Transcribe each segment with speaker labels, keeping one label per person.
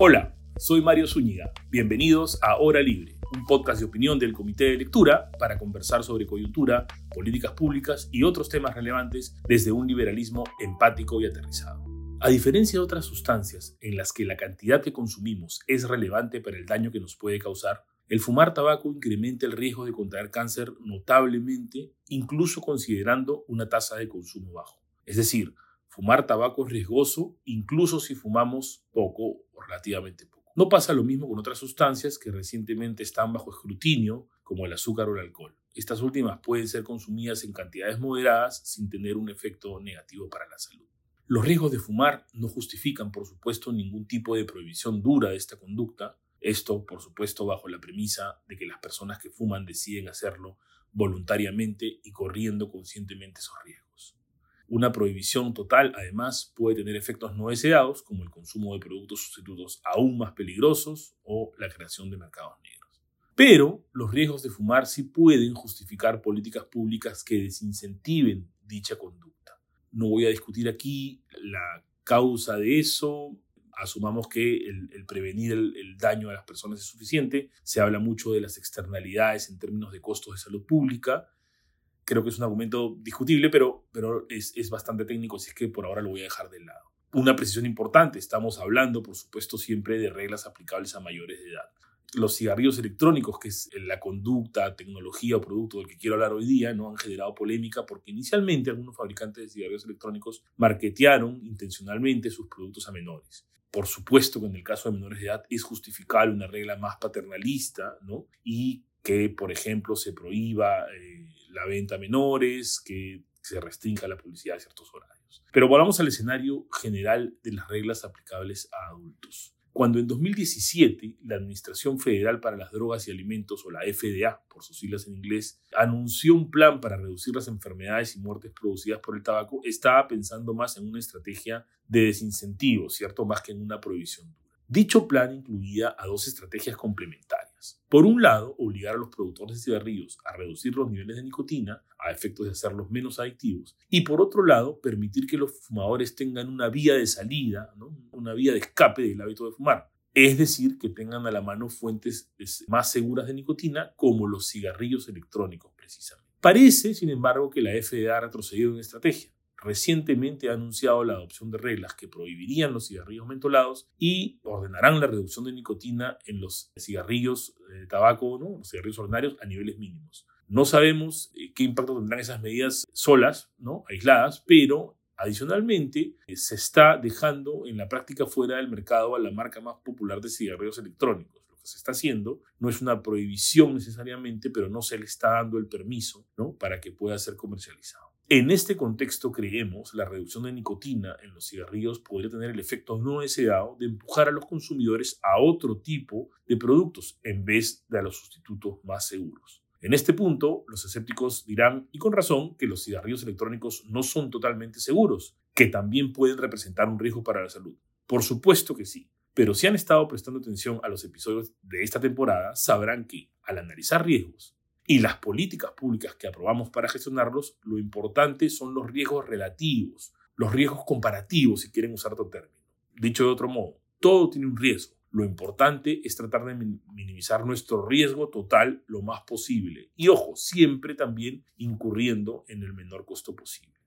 Speaker 1: Hola, soy Mario Zúñiga. Bienvenidos a Hora Libre, un podcast de opinión del Comité de Lectura para conversar sobre coyuntura, políticas públicas y otros temas relevantes desde un liberalismo empático y aterrizado. A diferencia de otras sustancias en las que la cantidad que consumimos es relevante para el daño que nos puede causar, el fumar tabaco incrementa el riesgo de contraer cáncer notablemente, incluso considerando una tasa de consumo bajo. Es decir, fumar tabaco es riesgoso incluso si fumamos poco o relativamente poco. No pasa lo mismo con otras sustancias que recientemente están bajo escrutinio, como el azúcar o el alcohol. Estas últimas pueden ser consumidas en cantidades moderadas sin tener un efecto negativo para la salud. Los riesgos de fumar no justifican, por supuesto, ningún tipo de prohibición dura de esta conducta. Esto, por supuesto, bajo la premisa de que las personas que fuman deciden hacerlo voluntariamente y corriendo conscientemente esos riesgos. Una prohibición total, además, puede tener efectos no deseados, como el consumo de productos sustitutos aún más peligrosos o la creación de mercados negros. Pero los riesgos de fumar sí pueden justificar políticas públicas que desincentiven dicha conducta. No voy a discutir aquí la causa de eso. Asumamos que el, prevenir el, daño a las personas es suficiente. Se habla mucho de las externalidades en términos de costos de salud pública. Creo que es un argumento discutible, pero, pero es, es bastante técnico, así es que por ahora lo voy a dejar de lado. Una precisión importante, estamos hablando, por supuesto, siempre de reglas aplicables a mayores de edad los cigarrillos electrónicos, que es la conducta, tecnología o producto del que quiero hablar hoy día, no han generado polémica porque inicialmente algunos fabricantes de cigarrillos electrónicos marketearon intencionalmente sus productos a menores. Por supuesto que en el caso de menores de edad es justificable una regla más paternalista, ¿no? Y que, por ejemplo, se prohíba eh, la venta a menores, que se restrinja la publicidad a ciertos horarios. Pero volvamos al escenario general de las reglas aplicables a adultos. Cuando en 2017 la Administración Federal para las Drogas y Alimentos, o la FDA por sus siglas en inglés, anunció un plan para reducir las enfermedades y muertes producidas por el tabaco, estaba pensando más en una estrategia de desincentivo, ¿cierto? Más que en una prohibición dura. Dicho plan incluía a dos estrategias complementarias. Por un lado, obligar a los productores de cigarrillos a reducir los niveles de nicotina a efectos de hacerlos menos adictivos. Y por otro lado, permitir que los fumadores tengan una vía de salida, una vía de escape del hábito de fumar. Es decir, que tengan a la mano fuentes más seguras de nicotina, como los cigarrillos electrónicos precisamente. Parece, sin embargo, que la FDA ha retrocedido en estrategia recientemente ha anunciado la adopción de reglas que prohibirían los cigarrillos mentolados y ordenarán la reducción de nicotina en los cigarrillos de tabaco, ¿no? los cigarrillos ordinarios, a niveles mínimos. No sabemos eh, qué impacto tendrán esas medidas solas, ¿no? aisladas, pero adicionalmente eh, se está dejando en la práctica fuera del mercado a la marca más popular de cigarrillos electrónicos. Lo que se está haciendo no es una prohibición necesariamente, pero no se le está dando el permiso ¿no? para que pueda ser comercializado. En este contexto creemos la reducción de nicotina en los cigarrillos podría tener el efecto no deseado de empujar a los consumidores a otro tipo de productos en vez de a los sustitutos más seguros. En este punto, los escépticos dirán, y con razón, que los cigarrillos electrónicos no son totalmente seguros, que también pueden representar un riesgo para la salud. Por supuesto que sí, pero si han estado prestando atención a los episodios de esta temporada, sabrán que, al analizar riesgos, y las políticas públicas que aprobamos para gestionarlos, lo importante son los riesgos relativos, los riesgos comparativos, si quieren usar otro término. Dicho de otro modo, todo tiene un riesgo. Lo importante es tratar de minimizar nuestro riesgo total lo más posible. Y ojo, siempre también incurriendo en el menor costo posible.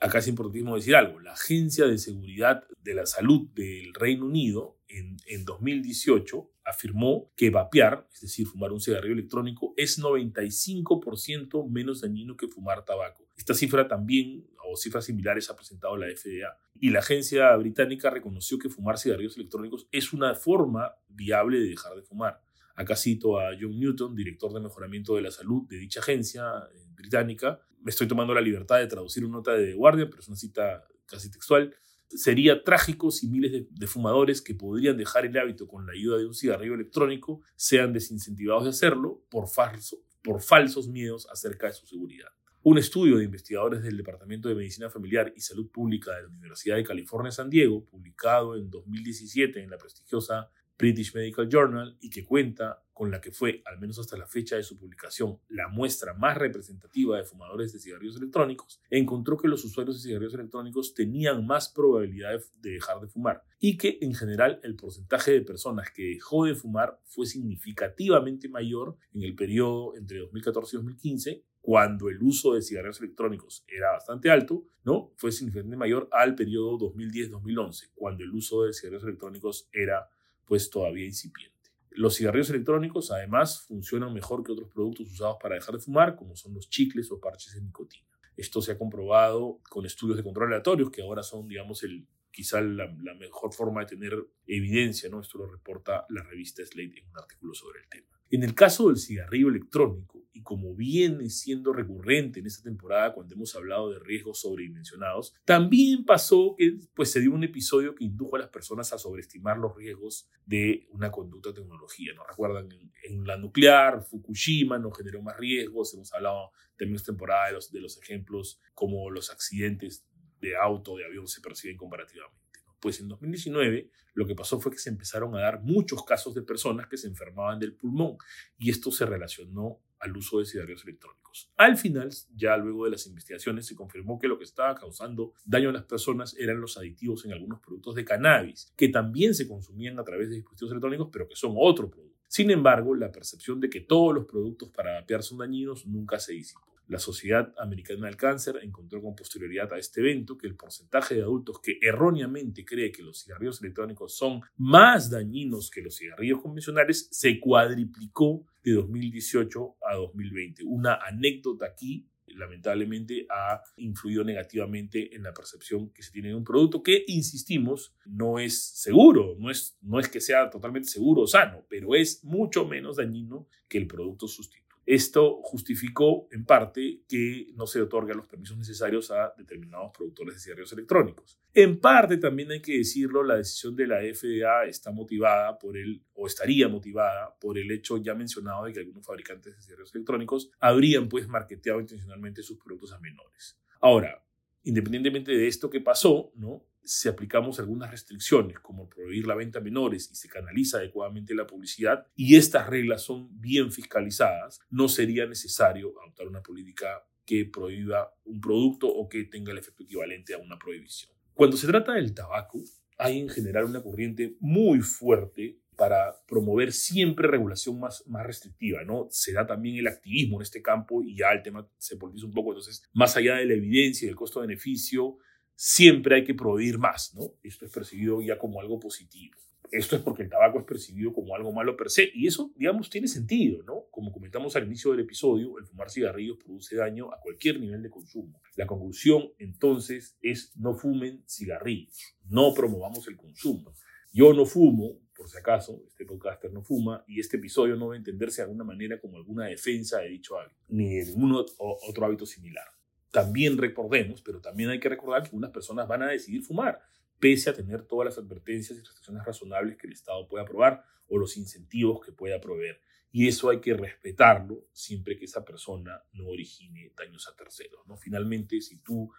Speaker 1: Acá es importantísimo decir algo. La Agencia de Seguridad de la Salud del Reino Unido en, en 2018 afirmó que vapear, es decir, fumar un cigarrillo electrónico, es 95% menos dañino que fumar tabaco. Esta cifra también, o cifras similares, ha presentado la FDA. Y la agencia británica reconoció que fumar cigarrillos electrónicos es una forma viable de dejar de fumar. Acá cito a John Newton, director de mejoramiento de la salud de dicha agencia eh, británica. Estoy tomando la libertad de traducir una nota de Guardia, pero es una cita casi textual. Sería trágico si miles de, fumadores que podrían dejar el hábito con la ayuda de un cigarrillo electrónico sean desincentivados de hacerlo por falsos miedos acerca de su seguridad. Un estudio de investigadores del Departamento de Medicina Familiar y Salud Pública de la Universidad de California San Diego, publicado en 2017 en la prestigiosa British Medical Journal y que cuenta con la que fue, al menos hasta la fecha de su publicación, la muestra más representativa de fumadores de cigarrillos electrónicos, encontró que los usuarios de cigarrillos electrónicos tenían más probabilidad de dejar de fumar y que en general el porcentaje de personas que dejó de fumar fue significativamente mayor en el periodo entre 2014 y 2015 cuando el uso de cigarrillos electrónicos era bastante alto, ¿no? Fue significativamente mayor al periodo 2010-2011, cuando el uso de cigarrillos electrónicos era pues todavía incipiente. Los cigarrillos electrónicos además funcionan mejor que otros productos usados para dejar de fumar, como son los chicles o parches de nicotina. Esto se ha comprobado con estudios de control aleatorios, que ahora son, digamos, el, quizá la, la, mejor forma de tener evidencia, ¿no? Esto lo reporta la revista Slate en un artículo sobre el tema. En el caso del cigarrillo electrónico, como viene siendo recurrente en esta temporada cuando hemos hablado de riesgos sobredimensionados, también pasó que pues, se dio un episodio que indujo a las personas a sobreestimar los riesgos de una conducta tecnología. ¿no? Recuerdan, en, en la nuclear, Fukushima nos generó más riesgos, hemos hablado también esta temporada de los, de los ejemplos como los accidentes de auto, de avión se perciben comparativamente. Pues en 2019 lo que pasó fue que se empezaron a dar muchos casos de personas que se enfermaban del pulmón y esto se relacionó al uso de cigarrillos electrónicos. Al final, ya luego de las investigaciones, se confirmó que lo que estaba causando daño a las personas eran los aditivos en algunos productos de cannabis, que también se consumían a través de dispositivos electrónicos, pero que son otro producto. Sin embargo, la percepción de que todos los productos para vapear son dañinos nunca se disipó. La Sociedad Americana del Cáncer encontró con posterioridad a este evento que el porcentaje de adultos que erróneamente cree que los cigarrillos electrónicos son más dañinos que los cigarrillos convencionales se cuadriplicó de 2018 a 2020. Una anécdota aquí lamentablemente ha influido negativamente en la percepción que se tiene de un producto que, insistimos, no es seguro, no es, no es que sea totalmente seguro o sano, pero es mucho menos dañino que el producto sustituto. Esto justificó en parte que no se otorgan los permisos necesarios a determinados productores de cigarrillos electrónicos. En parte, también hay que decirlo, la decisión de la FDA está motivada por el, o estaría motivada por el hecho ya mencionado de que algunos fabricantes de cigarrillos electrónicos habrían pues marketeado intencionalmente sus productos a menores. Ahora, independientemente de esto que pasó, ¿no? Si aplicamos algunas restricciones, como prohibir la venta a menores y se canaliza adecuadamente la publicidad, y estas reglas son bien fiscalizadas, no sería necesario adoptar una política que prohíba un producto o que tenga el efecto equivalente a una prohibición. Cuando se trata del tabaco, hay en general una corriente muy fuerte para promover siempre regulación más, más restrictiva, ¿no? Se da también el activismo en este campo y ya el tema se politiza un poco, entonces, más allá de la evidencia y del costo-beneficio, siempre hay que prohibir más, ¿no? Esto es percibido ya como algo positivo. Esto es porque el tabaco es percibido como algo malo per se, y eso, digamos, tiene sentido, ¿no? Como comentamos al inicio del episodio, el fumar cigarrillos produce daño a cualquier nivel de consumo. La conclusión, entonces, es no fumen cigarrillos, no promovamos el consumo. Yo no fumo, por si acaso, este podcaster no fuma, y este episodio no debe entenderse de alguna manera como alguna defensa de dicho hábito, ni de ningún otro hábito similar también recordemos, pero también hay que recordar que unas personas van a decidir fumar, pese a tener todas las advertencias y restricciones razonables que el Estado pueda aprobar o los incentivos que pueda proveer. Y eso hay que respetarlo siempre que esa persona no origine daños a terceros. ¿no? Finalmente, si tú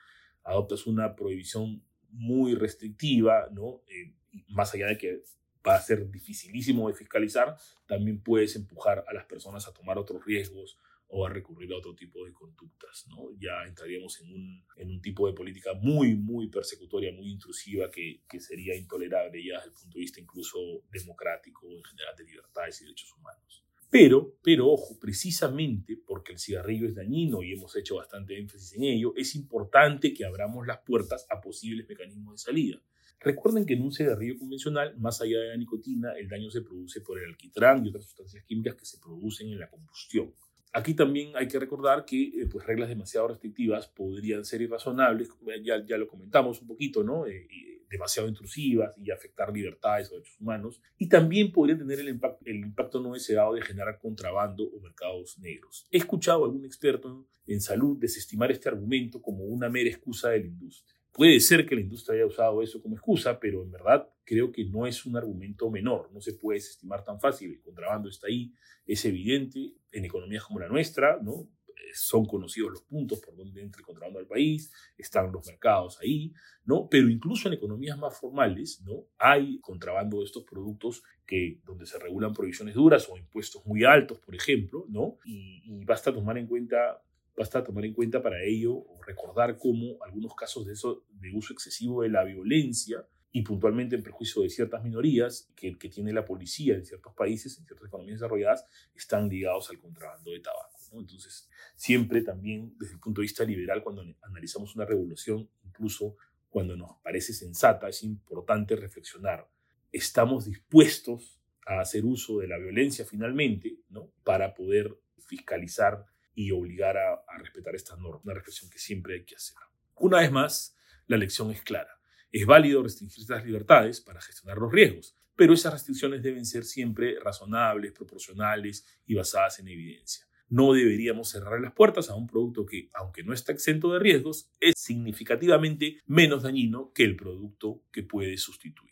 Speaker 1: adoptas una prohibición muy restrictiva, ¿no? Eh, más allá de que va a ser dificilísimo de fiscalizar, también puedes empujar a las personas a tomar otros riesgos o a recurrir a otro tipo de conductas. ¿no? Ya entraríamos en un, en un tipo de política muy, muy persecutoria, muy intrusiva, que, que sería intolerable ya desde el punto de vista incluso democrático, en general de libertades y derechos humanos. Pero, pero ojo, precisamente porque el cigarrillo es dañino y hemos hecho bastante énfasis en ello, es importante que abramos las puertas a posibles mecanismos de salida. Recuerden que en un cigarrillo convencional, más allá de la nicotina, el daño se produce por el alquitrán y otras sustancias químicas que se producen en la combustión. Aquí también hay que recordar que eh, pues, reglas demasiado restrictivas podrían ser irrazonables, ya, ya lo comentamos un poquito, ¿no? Eh, demasiado intrusivas y afectar libertades o derechos humanos, y también podrían tener el impacto, el impacto no deseado de generar contrabando o mercados negros. He escuchado a algún experto en salud desestimar este argumento como una mera excusa de la industria. Puede ser que la industria haya usado eso como excusa, pero en verdad creo que no es un argumento menor, no se puede desestimar tan fácil, el contrabando está ahí, es evidente en economías como la nuestra, ¿no? son conocidos los puntos por donde entra el contrabando al país, están los mercados ahí, ¿no? Pero incluso en economías más formales, ¿no? Hay contrabando de estos productos que, donde se regulan provisiones duras o impuestos muy altos, por ejemplo, ¿no? Y, y basta tomar en cuenta Basta tomar en cuenta para ello o recordar cómo algunos casos de, eso, de uso excesivo de la violencia y puntualmente en perjuicio de ciertas minorías que, que tiene la policía en ciertos países, en ciertas economías desarrolladas, están ligados al contrabando de tabaco. Entonces, siempre también desde el punto de vista liberal, cuando analizamos una revolución, incluso cuando nos parece sensata, es importante reflexionar. ¿Estamos dispuestos a hacer uso de la violencia finalmente ¿no? para poder fiscalizar y obligar a, respetar estas normas, una reflexión que siempre hay que hacer. Una vez más, la lección es clara. Es válido restringir estas libertades para gestionar los riesgos, pero esas restricciones deben ser siempre razonables, proporcionales y basadas en evidencia. No deberíamos cerrar las puertas a un producto que, aunque no está exento de riesgos, es significativamente menos dañino que el producto que puede sustituir.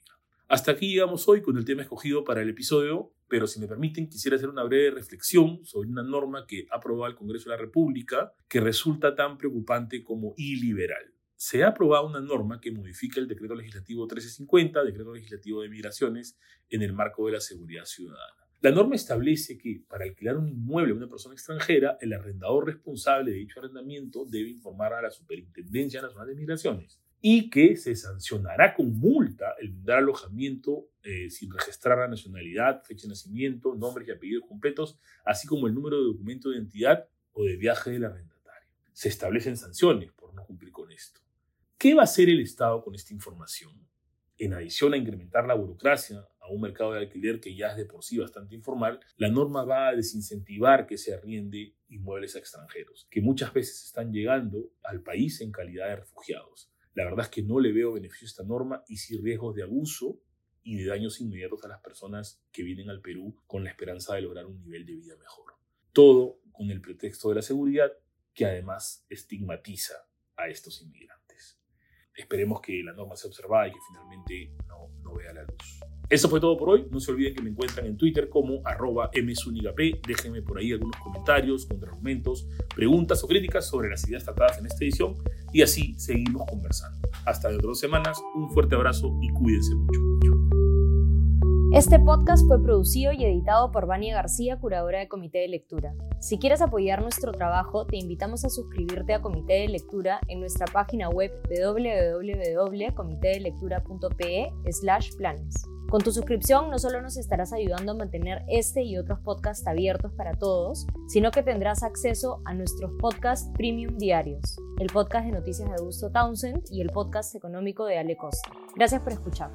Speaker 1: Hasta aquí llegamos hoy con el tema escogido para el episodio, pero si me permiten quisiera hacer una breve reflexión sobre una norma que ha aprobado el Congreso de la República que resulta tan preocupante como iliberal. Se ha aprobado una norma que modifica el decreto legislativo 1350, decreto legislativo de migraciones, en el marco de la seguridad ciudadana. La norma establece que para alquilar un inmueble a una persona extranjera, el arrendador responsable de dicho arrendamiento debe informar a la Superintendencia Nacional de Migraciones y que se sancionará con multa el brindar alojamiento eh, sin registrar la nacionalidad, fecha de nacimiento, nombres y apellidos completos, así como el número de documento de identidad o de viaje del arrendatario. Se establecen sanciones por no cumplir con esto. ¿Qué va a hacer el Estado con esta información? En adición a incrementar la burocracia a un mercado de alquiler que ya es de por sí bastante informal, la norma va a desincentivar que se arriende inmuebles a extranjeros, que muchas veces están llegando al país en calidad de refugiados la verdad es que no le veo beneficio a esta norma y sí riesgos de abuso y de daños inmediatos a las personas que vienen al Perú con la esperanza de lograr un nivel de vida mejor. Todo con el pretexto de la seguridad que además estigmatiza a estos inmigrantes. Esperemos que la norma sea observada y que finalmente no, no vea la luz. Eso fue todo por hoy. No se olviden que me encuentran en Twitter como arroba msunigap. Déjenme por ahí algunos comentarios, contraargumentos, preguntas o críticas sobre las ideas tratadas en esta edición y así seguimos conversando. Hasta dentro de dos semanas, un fuerte abrazo y cuídense mucho.
Speaker 2: Este podcast fue producido y editado por Vania García, curadora de Comité de Lectura. Si quieres apoyar nuestro trabajo, te invitamos a suscribirte a Comité de Lectura en nuestra página web www.comitedelectura.pe/planes. Con tu suscripción no solo nos estarás ayudando a mantener este y otros podcasts abiertos para todos, sino que tendrás acceso a nuestros podcasts premium diarios, el podcast de noticias de Augusto Townsend y el podcast económico de Ale Costa. Gracias por escuchar.